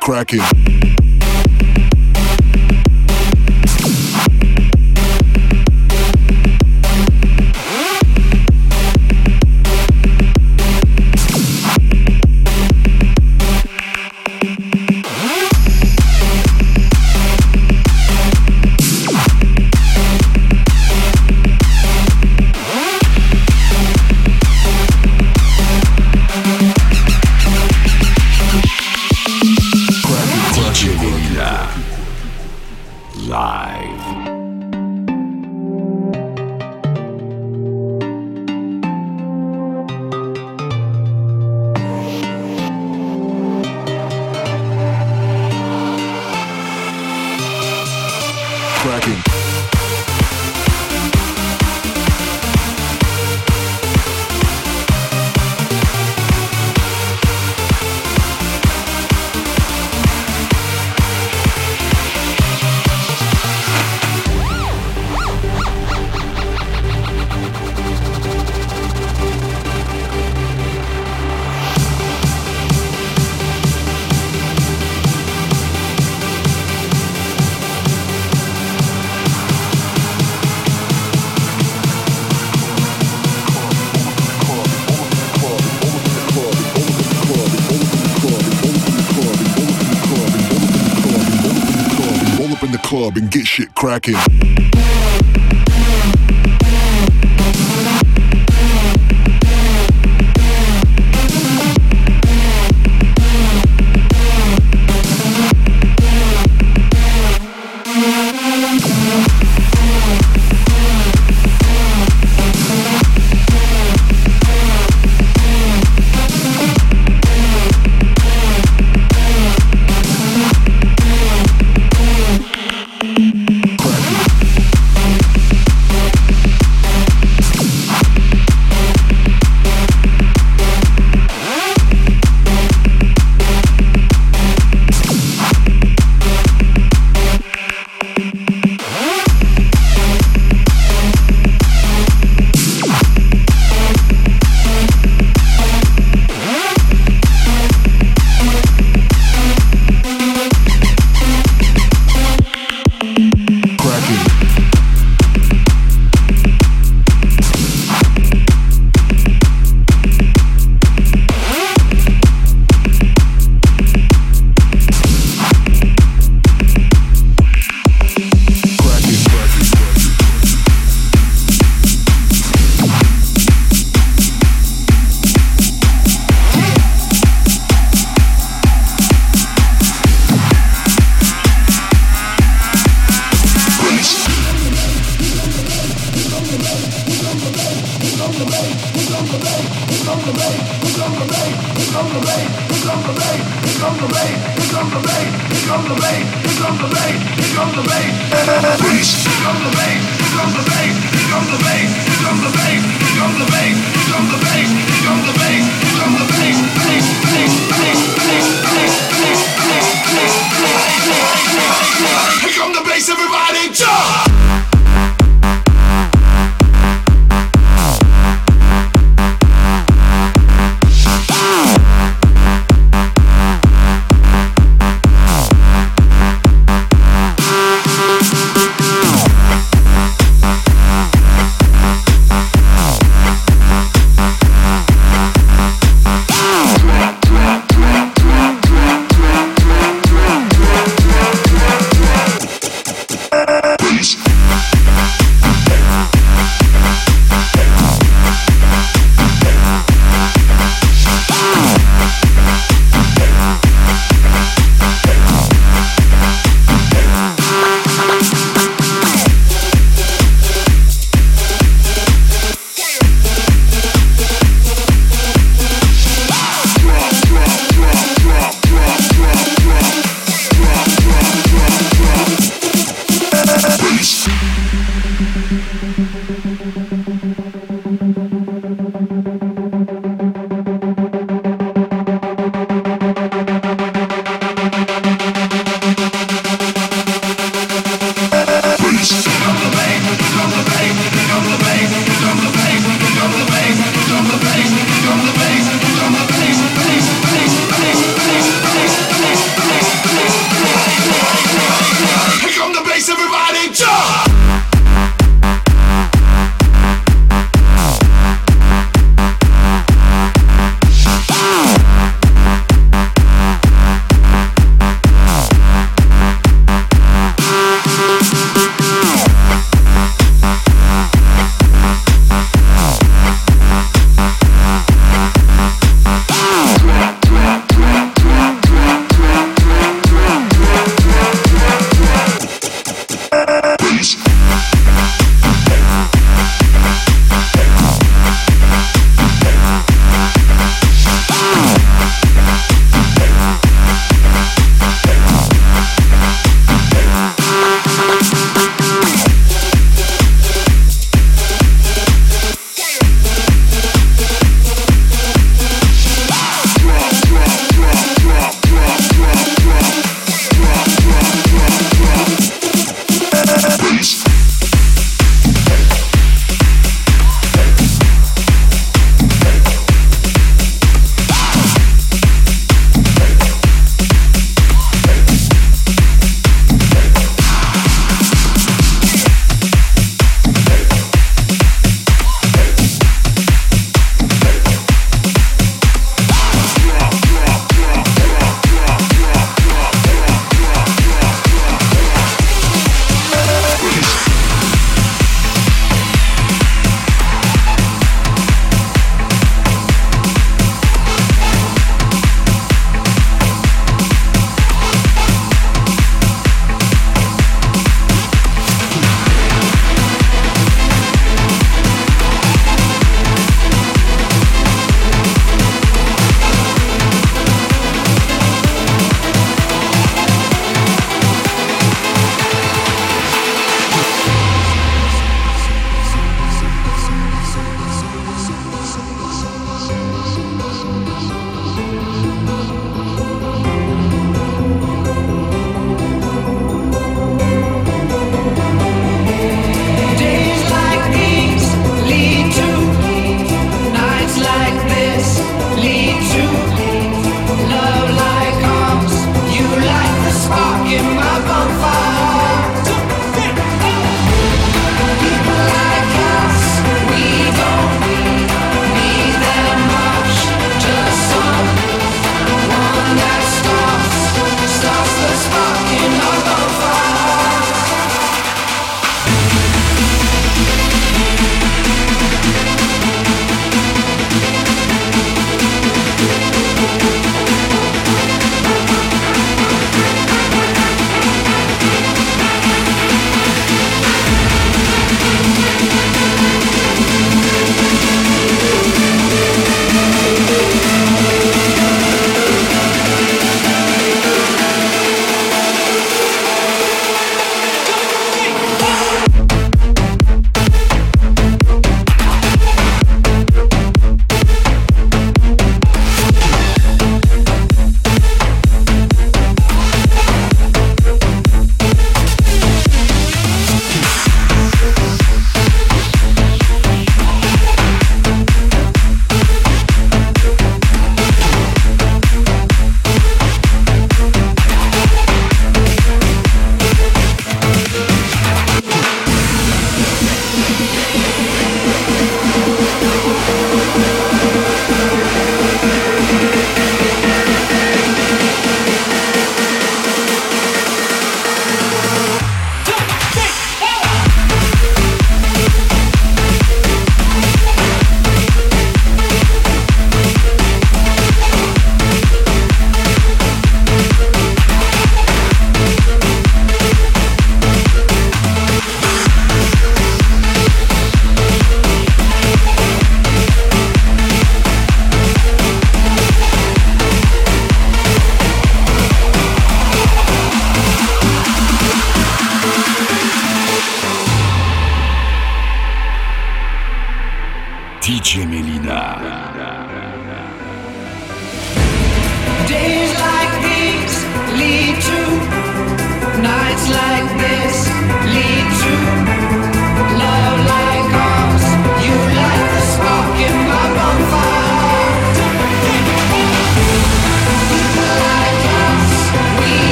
Cracking. Club and get shit cracking.